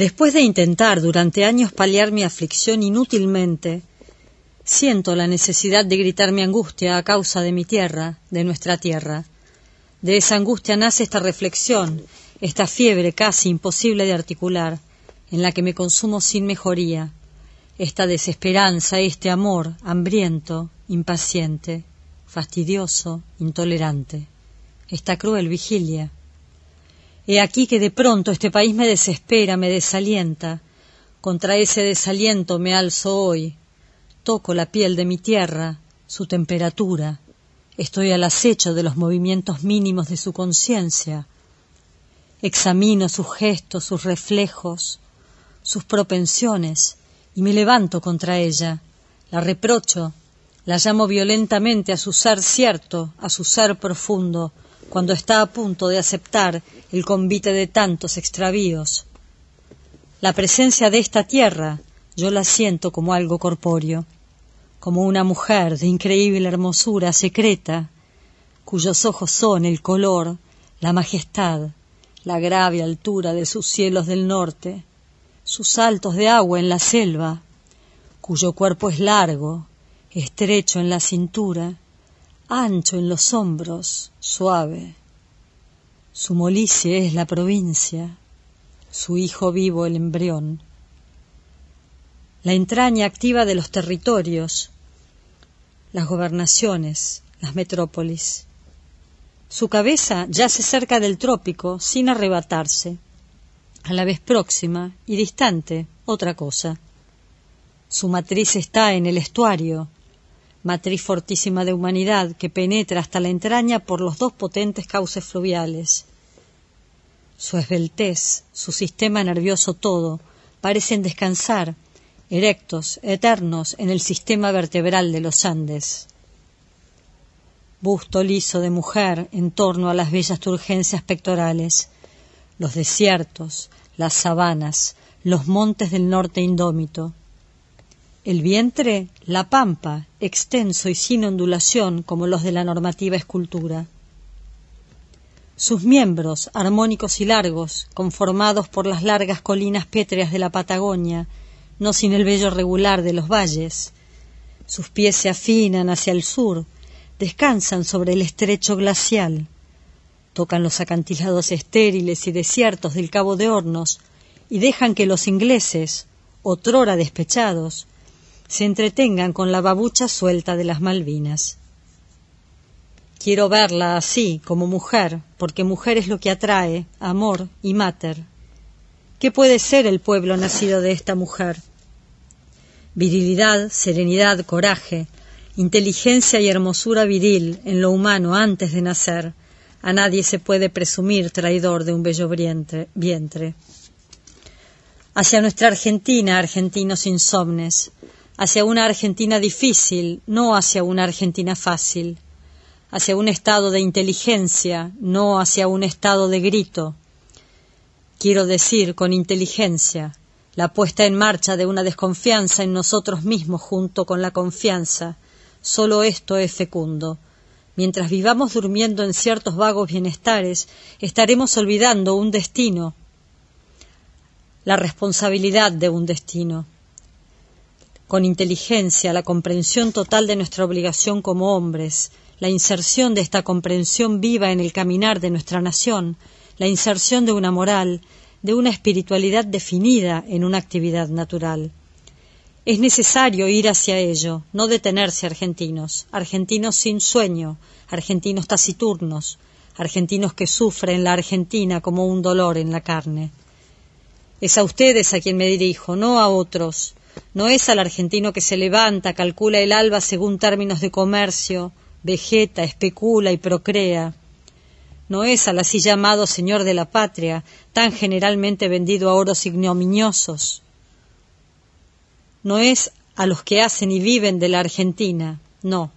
Después de intentar durante años paliar mi aflicción inútilmente, siento la necesidad de gritar mi angustia a causa de mi tierra, de nuestra tierra. De esa angustia nace esta reflexión, esta fiebre casi imposible de articular, en la que me consumo sin mejoría, esta desesperanza, este amor hambriento, impaciente, fastidioso, intolerante, esta cruel vigilia. He aquí que de pronto este país me desespera, me desalienta. Contra ese desaliento me alzo hoy. Toco la piel de mi tierra, su temperatura. Estoy al acecho de los movimientos mínimos de su conciencia. Examino sus gestos, sus reflejos, sus propensiones, y me levanto contra ella. La reprocho, la llamo violentamente a su ser cierto, a su ser profundo, cuando está a punto de aceptar el convite de tantos extravíos. La presencia de esta tierra yo la siento como algo corpóreo, como una mujer de increíble hermosura secreta, cuyos ojos son el color, la majestad, la grave altura de sus cielos del norte, sus saltos de agua en la selva, cuyo cuerpo es largo, estrecho en la cintura, ancho en los hombros, suave. Su molicie es la provincia, su hijo vivo el embrión. La entraña activa de los territorios, las gobernaciones, las metrópolis. Su cabeza yace cerca del trópico sin arrebatarse, a la vez próxima y distante otra cosa. Su matriz está en el estuario, matriz fortísima de humanidad que penetra hasta la entraña por los dos potentes cauces fluviales. Su esbeltez, su sistema nervioso todo, parecen descansar, erectos, eternos, en el sistema vertebral de los Andes. Busto liso de mujer en torno a las bellas turgencias pectorales, los desiertos, las sabanas, los montes del norte indómito, el vientre, la pampa, extenso y sin ondulación como los de la normativa escultura. Sus miembros, armónicos y largos, conformados por las largas colinas pétreas de la Patagonia, no sin el vello regular de los valles. Sus pies se afinan hacia el sur, descansan sobre el estrecho glacial, tocan los acantilados estériles y desiertos del Cabo de Hornos y dejan que los ingleses, otrora despechados, se entretengan con la babucha suelta de las Malvinas. Quiero verla así, como mujer, porque mujer es lo que atrae, amor y mater. ¿Qué puede ser el pueblo nacido de esta mujer? Virilidad, serenidad, coraje, inteligencia y hermosura viril en lo humano antes de nacer. A nadie se puede presumir traidor de un bello vientre. Hacia nuestra Argentina, argentinos insomnes, hacia una Argentina difícil, no hacia una Argentina fácil, hacia un estado de inteligencia, no hacia un estado de grito. Quiero decir, con inteligencia, la puesta en marcha de una desconfianza en nosotros mismos junto con la confianza. Solo esto es fecundo. Mientras vivamos durmiendo en ciertos vagos bienestares, estaremos olvidando un destino, la responsabilidad de un destino con inteligencia la comprensión total de nuestra obligación como hombres, la inserción de esta comprensión viva en el caminar de nuestra nación, la inserción de una moral, de una espiritualidad definida en una actividad natural. Es necesario ir hacia ello, no detenerse argentinos, argentinos sin sueño, argentinos taciturnos, argentinos que sufren la Argentina como un dolor en la carne. Es a ustedes a quien me dirijo, no a otros, no es al argentino que se levanta, calcula el alba según términos de comercio, vegeta, especula y procrea. No es al así llamado señor de la patria, tan generalmente vendido a oros ignominiosos. No es a los que hacen y viven de la Argentina, no.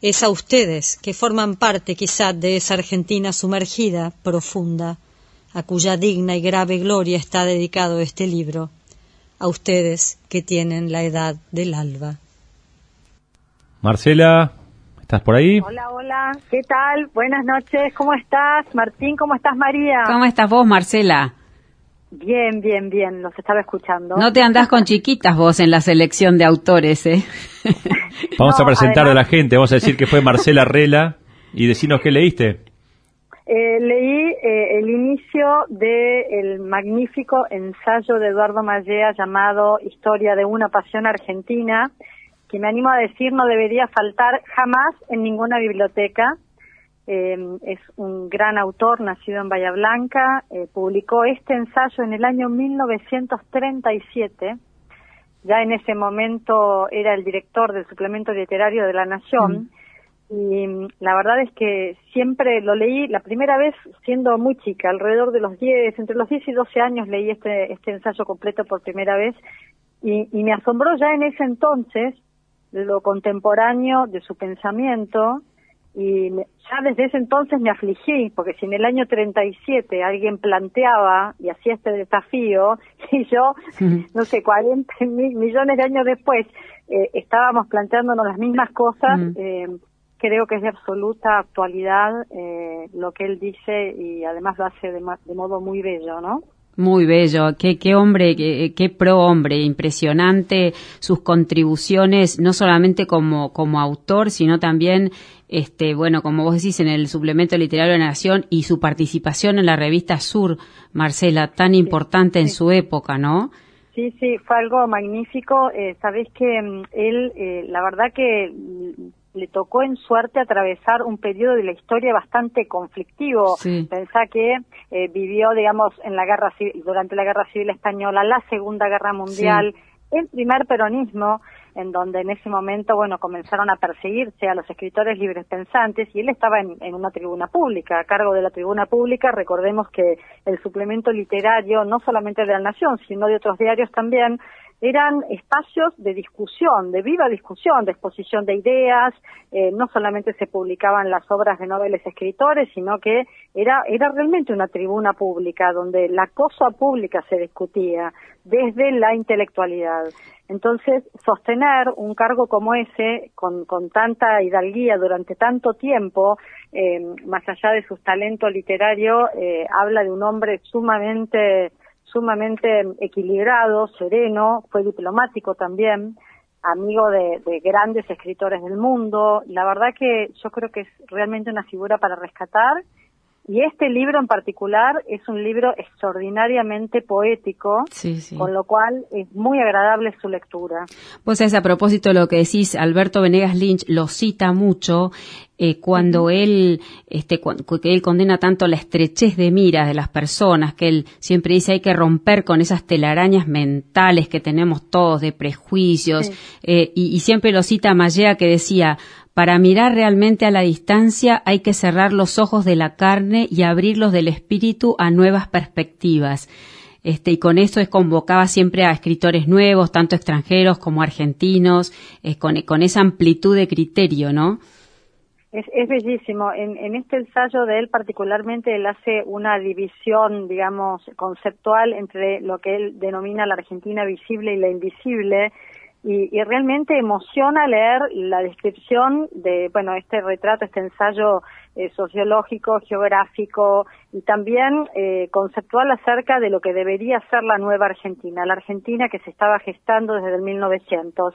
Es a ustedes que forman parte quizá de esa Argentina sumergida, profunda, a cuya digna y grave gloria está dedicado este libro a ustedes que tienen la edad del alba. Marcela, ¿estás por ahí? Hola, hola, ¿qué tal? Buenas noches, ¿cómo estás? Martín, ¿cómo estás, María? ¿Cómo estás vos, Marcela? Bien, bien, bien, los estaba escuchando. No te andás con chiquitas vos en la selección de autores, ¿eh? Vamos a presentar a la gente, vamos a decir que fue Marcela Rela y decirnos qué leíste. Eh, leí eh, el inicio del magnífico ensayo de Eduardo Mallea llamado Historia de una pasión argentina, que me animo a decir no debería faltar jamás en ninguna biblioteca. Em, es un gran autor, nacido en Bahía Blanca, eh, publicó este ensayo en el año 1937, ya en ese momento era el director del suplemento literario de La Nación, mm. Y mm, la verdad es que siempre lo leí, la primera vez siendo muy chica, alrededor de los 10, entre los 10 y 12 años leí este, este ensayo completo por primera vez, y, y me asombró ya en ese entonces lo contemporáneo de su pensamiento, y ya desde ese entonces me afligí, porque si en el año 37 alguien planteaba y hacía este desafío, y yo, no sé, 40 mil millones de años después, eh, estábamos planteándonos las mismas cosas, eh, creo que es de absoluta actualidad eh, lo que él dice y además lo hace de, de modo muy bello, ¿no? Muy bello, qué, qué hombre, qué, qué, pro hombre, impresionante sus contribuciones, no solamente como, como autor, sino también, este, bueno, como vos decís, en el suplemento literario de la Nación y su participación en la revista Sur, Marcela, tan importante en su época, ¿no? Sí, sí, fue algo magnífico. Eh, Sabés que mm, él, eh, la verdad que le tocó en suerte atravesar un periodo de la historia bastante conflictivo. Pensá que eh, vivió, digamos, en la guerra durante la guerra civil española, la Segunda Guerra Mundial, el primer peronismo, en donde en ese momento, bueno, comenzaron a perseguirse a los escritores libres pensantes y él estaba en, en, una tribuna pública, a cargo de la tribuna pública. Recordemos que el suplemento literario, no solamente de la Nación, sino de otros diarios también, eran espacios de discusión, de viva discusión, de exposición de ideas, eh, no solamente se publicaban las obras de noveles escritores, sino que era, era realmente una tribuna pública donde la cosa pública se discutía desde la intelectualidad. Entonces, sostener un cargo como ese, con, con tanta hidalguía durante tanto tiempo, eh, más allá de su talento literario, eh, habla de un hombre sumamente sumamente equilibrado, sereno, fue diplomático también, amigo de, grandes escritores del mundo. La verdad que yo creo que es realmente una figura para rescatar. Y este libro en particular es un libro extraordinariamente poético, con lo cual es muy agradable su lectura. Pues es a propósito de lo que decís, Alberto Venegas Lynch lo cita mucho eh, cuando él, este, que él condena tanto la estrechez de miras de las personas, que él siempre dice hay que romper con esas telarañas mentales que tenemos todos de prejuicios, eh, y, siempre lo cita Mallea que decía, para mirar realmente a la distancia hay que cerrar los ojos de la carne y abrirlos del espíritu a nuevas perspectivas. Este, y con eso es convocaba siempre a escritores nuevos, tanto extranjeros como argentinos, con, con esa amplitud de criterio, ¿no? Es, es bellísimo. En, en, este ensayo de él particularmente, él hace una división, digamos, conceptual entre lo que él denomina la Argentina visible y la invisible. Y, y realmente emociona leer la descripción de, bueno, este retrato, este ensayo eh, sociológico, geográfico y también eh, conceptual acerca de lo que debería ser la nueva Argentina, la Argentina que se estaba gestando desde el 1900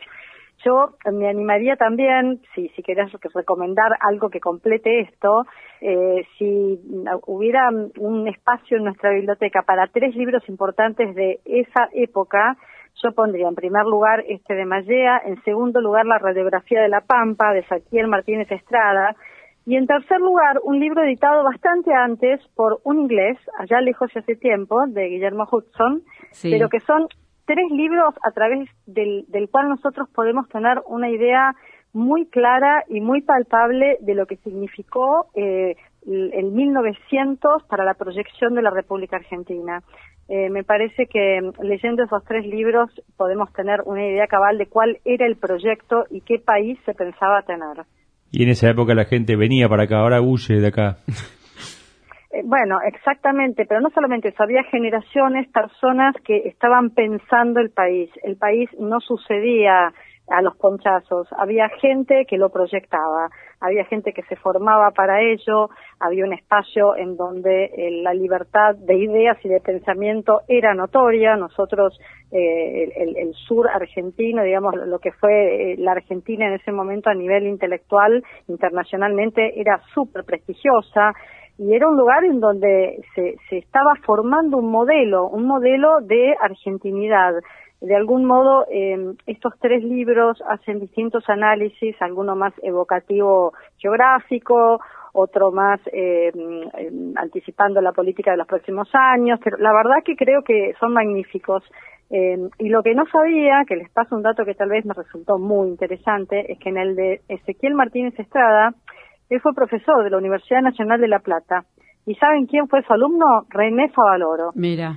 yo me animaría también, si, si querés recomendar algo que complete esto, eh, si hubiera un espacio en nuestra biblioteca para tres libros importantes de esa época, yo pondría en primer lugar este de Mallea, en segundo lugar la radiografía de la Pampa de Saquiel Martínez Estrada, y en tercer lugar un libro editado bastante antes por un inglés, allá lejos y hace tiempo, de Guillermo Hudson, pero que son tres libros a través del, del cual nosotros podemos tener una idea muy clara y muy palpable de lo que significó eh, el, 1900 para la proyección de la República Argentina. Eh, me parece que mm, leyendo esos tres libros podemos tener una idea cabal de cuál era el proyecto y qué país se pensaba tener. Y en esa época la gente venía para acá, ahora huye de acá. Eh, bueno, exactamente, pero no solamente eso, había generaciones, personas que estaban pensando el país. El país no sucedía a los ponchazos. Había gente que lo proyectaba, había gente que se formaba para ello, había un espacio en donde eh, la libertad de ideas y de pensamiento era notoria. Nosotros, eh, el, sur argentino, digamos, lo que fue eh, la Argentina en ese momento a nivel intelectual, internacionalmente, era súper prestigiosa y era un lugar en donde se estaba formando un modelo, un modelo de argentinidad de algún modo, eh, estos tres libros hacen distintos análisis, alguno más evocativo geográfico, otro más eh, anticipando la política de los próximos años, pero la verdad que creo que son magníficos. Y lo que no sabía, que les paso un dato que tal vez me resultó muy interesante, es que en el de Ezequiel Martínez Estrada, él fue profesor de la Universidad Nacional de La Plata. ¿Y saben quién fue su alumno? René Favaloro. Mira.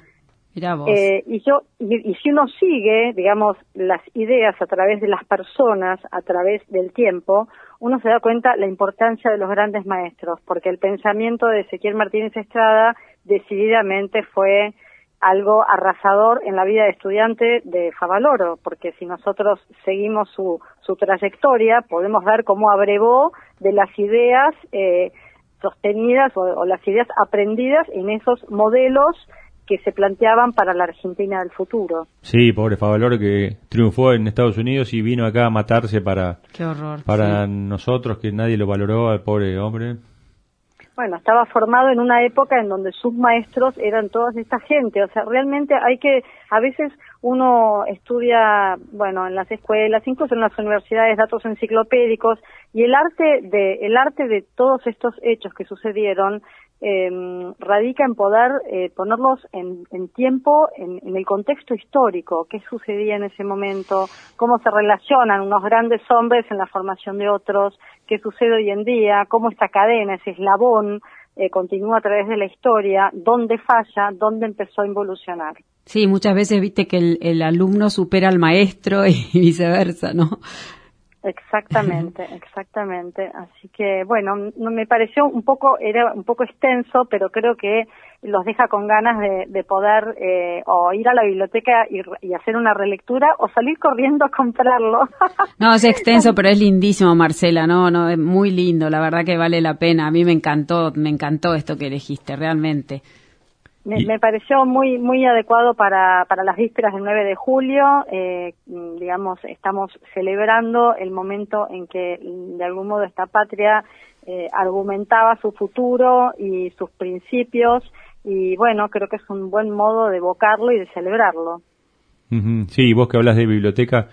Eh, y yo y, si uno sigue, digamos, las ideas a través de las personas, a través del tiempo, uno se da cuenta la importancia de los grandes maestros, porque el pensamiento de Ezequiel Martínez Estrada decididamente fue algo arrasador en la vida de estudiante de Favaloro, porque si nosotros seguimos su, su trayectoria, podemos ver cómo abrevó de las ideas eh, sostenidas o las ideas aprendidas en esos modelos que se planteaban para la Argentina del futuro. Sí, pobre Favaloro que triunfó en Estados Unidos y vino acá a matarse para, para nosotros, que nadie lo valoró al pobre hombre. Bueno, estaba formado en una época en donde sus maestros eran toda esta gente, o sea, realmente hay que, a veces uno estudia, bueno, en las escuelas, incluso en las universidades, datos enciclopédicos, y el arte de, el arte de todos estos hechos que sucedieron eh, radica en poder eh, ponerlos en, tiempo, en, el contexto histórico, qué sucedía en ese momento, cómo se relacionan unos grandes hombres en la formación de otros, qué sucede hoy en día, cómo esta cadena, ese eslabón, eh, continúa a través de la historia, dónde falla, dónde empezó a involucionar. Sí, muchas veces viste que el, el alumno supera al maestro y viceversa, ¿no? Exactamente, exactamente. Así que bueno, no me pareció un poco era un poco extenso, pero creo que los deja con ganas de, poder eh, o ir a la biblioteca y, hacer una relectura o salir corriendo a comprarlo. no, es extenso, pero es lindísimo, Marcela. No, no, es muy lindo. La verdad que vale la pena. A mí me encantó, me encantó esto que elegiste, realmente. Me, pareció muy muy adecuado para, para las vísperas del 9 de julio. Eh, digamos, estamos celebrando el momento en que, de algún modo, esta patria eh, argumentaba su futuro y sus principios. Y bueno, creo que es un buen modo de evocarlo y de celebrarlo. Sí, vos que hablas de biblioteca,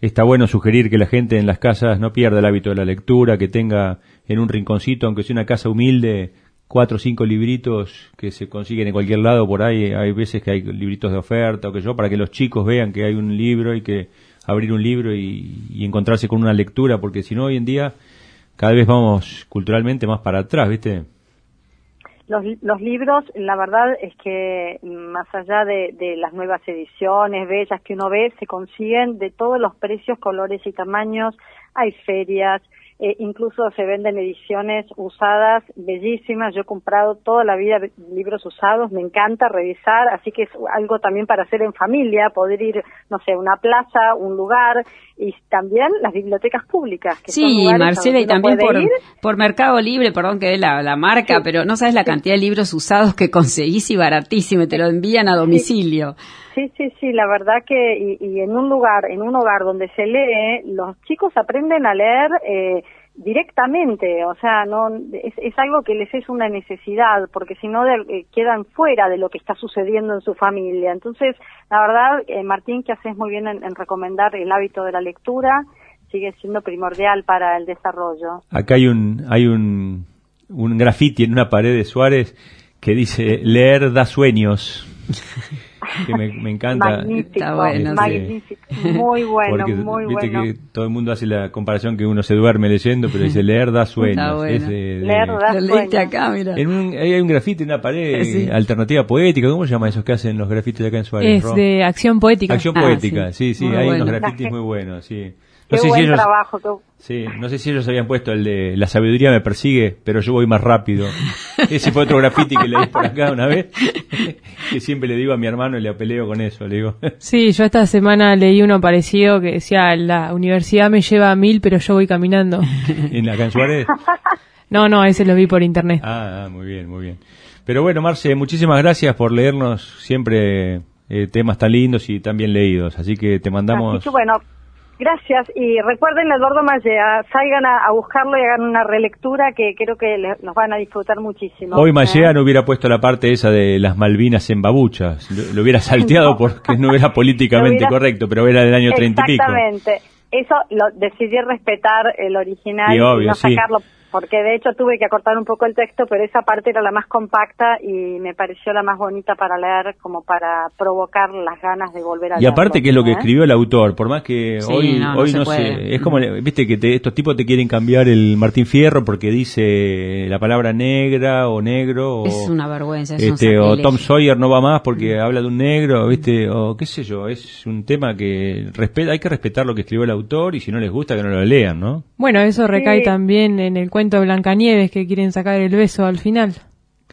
está bueno sugerir que la gente en las casas no pierda el hábito de la lectura, que tenga en un rinconcito, aunque sea una casa humilde, cuatro o cinco libritos que se consiguen en cualquier lado por ahí. Hay veces que hay libritos de oferta o que yo, para que los chicos vean que hay un libro y que abrir un libro y, encontrarse con una lectura, porque si no, hoy en día cada vez vamos culturalmente más para atrás, ¿viste? Los, los libros, la verdad es que más allá de, de las nuevas ediciones bellas que uno ve, se consiguen de todos los precios, colores y tamaños. Hay ferias, eh, incluso se venden ediciones usadas bellísimas. Yo he comprado toda la vida libros usados, me encanta revisar, así que es algo también para hacer en familia, poder ir, no sé, a una plaza, un lugar y también las bibliotecas públicas. Que sí, Marcela, y también por, por, Mercado Libre, perdón que dé la, marca, pero no sabes la cantidad de libros usados que conseguís y baratísimo, te lo envían a domicilio. Sí, sí, sí, la verdad que y, en un lugar, en un hogar donde se lee, los chicos aprenden a leer eh, directamente, o sea, no es, algo que les es una necesidad, porque si no eh, quedan fuera de lo que está sucediendo en su familia. Entonces, la verdad, eh, Martín, que haces muy bien en, recomendar el hábito de la lectura, sigue siendo primordial para el desarrollo. Acá hay un hay un un graffiti en una pared de Suárez que dice leer da sueños. que me, encanta. Magnífico, magnífico. Muy bueno, muy viste bueno. que todo el mundo hace la comparación que uno se duerme leyendo, pero dice leer da sueños. leer da sueños. acá, mira. hay un grafite en una pared alternativa poética, ¿cómo se llama esos que hacen los grafitis acá en Suárez? Es de acción poética. Acción ah, poética, sí, sí, hay unos grafitis muy buenos, sí. Qué buen trabajo. Sí, no sé si ellos habían puesto el de la sabiduría me persigue, pero yo voy más rápido. Ese fue otro graffiti que leí por acá una vez, que siempre le digo a mi hermano y le apeleo con eso, le digo. Sí, yo esta semana leí uno parecido que decía, la universidad me lleva a mil, pero yo voy caminando. ¿En la Suárez? No, no, ese lo vi por internet. Ah, ah, muy bien, muy bien. Pero bueno, Marce, muchísimas gracias por leernos siempre eh, temas tan lindos y tan bien leídos. Así que te mandamos... Así que bueno, Gracias. Y recuerden Eduardo Mallea, salgan a, buscarlo y hagan una relectura que creo que nos van a disfrutar muchísimo. Hoy Mallea no hubiera puesto la parte esa de las Malvinas en babuchas, lo, hubiera salteado porque no era políticamente correcto, pero era del año treinta y pico. Exactamente, eso lo decidí respetar el original y, no sacarlo porque de hecho tuve que acortar un poco el texto, pero esa parte era la más compacta y me pareció la más bonita para leer, como para provocar las ganas de volver a Y aparte que es lo que ¿eh? escribió el autor, por más que hoy no, hoy no, sé, es como, viste que estos tipos te quieren cambiar el Martín Fierro porque dice la palabra negra o negro. es una vergüenza. Es este, o Tom Sawyer no va más porque habla de un negro, viste, o qué sé yo, es un tema que respeta, hay que respetar lo que escribió el autor y si no les gusta que no lo lean, ¿no? Bueno, eso recae también en el cuento cuento de Blancanieves que quieren sacar el beso al final.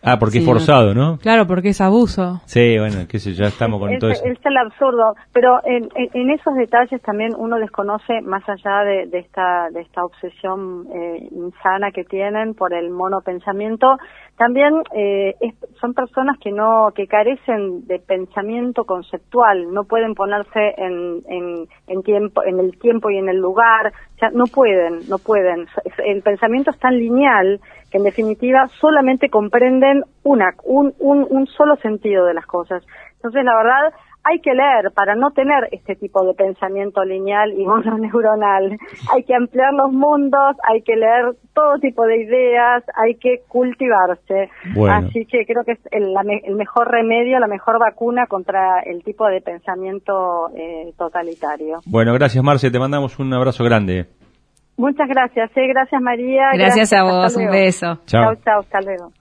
Ah, porque es forzado, ¿no? Claro, porque es abuso. Sí, bueno, qué sé, ya estamos con todo eso. Es el absurdo, pero en, en, esos detalles también uno desconoce, más allá de, de esta de esta obsesión eh, insana que tienen por el monopensamiento, también eh, son personas que no que carecen de pensamiento conceptual, no pueden ponerse en, en, en tiempo en el tiempo y en el lugar, o sea, no pueden, no pueden. El pensamiento es tan lineal que en definitiva solamente comprenden una, un, un, un solo sentido de las cosas. Entonces, la verdad, hay que leer para no tener este tipo de pensamiento lineal y mononeuronal. Hay que ampliar los mundos, hay que leer todo tipo de ideas, hay que cultivarse. Así que creo que es el, mejor remedio, la mejor vacuna contra el tipo de pensamiento eh, totalitario. Bueno, gracias Marce, te mandamos un abrazo grande. Muchas gracias, eh, gracias María. Gracias, a vos, un beso. Chao, chao, hasta luego.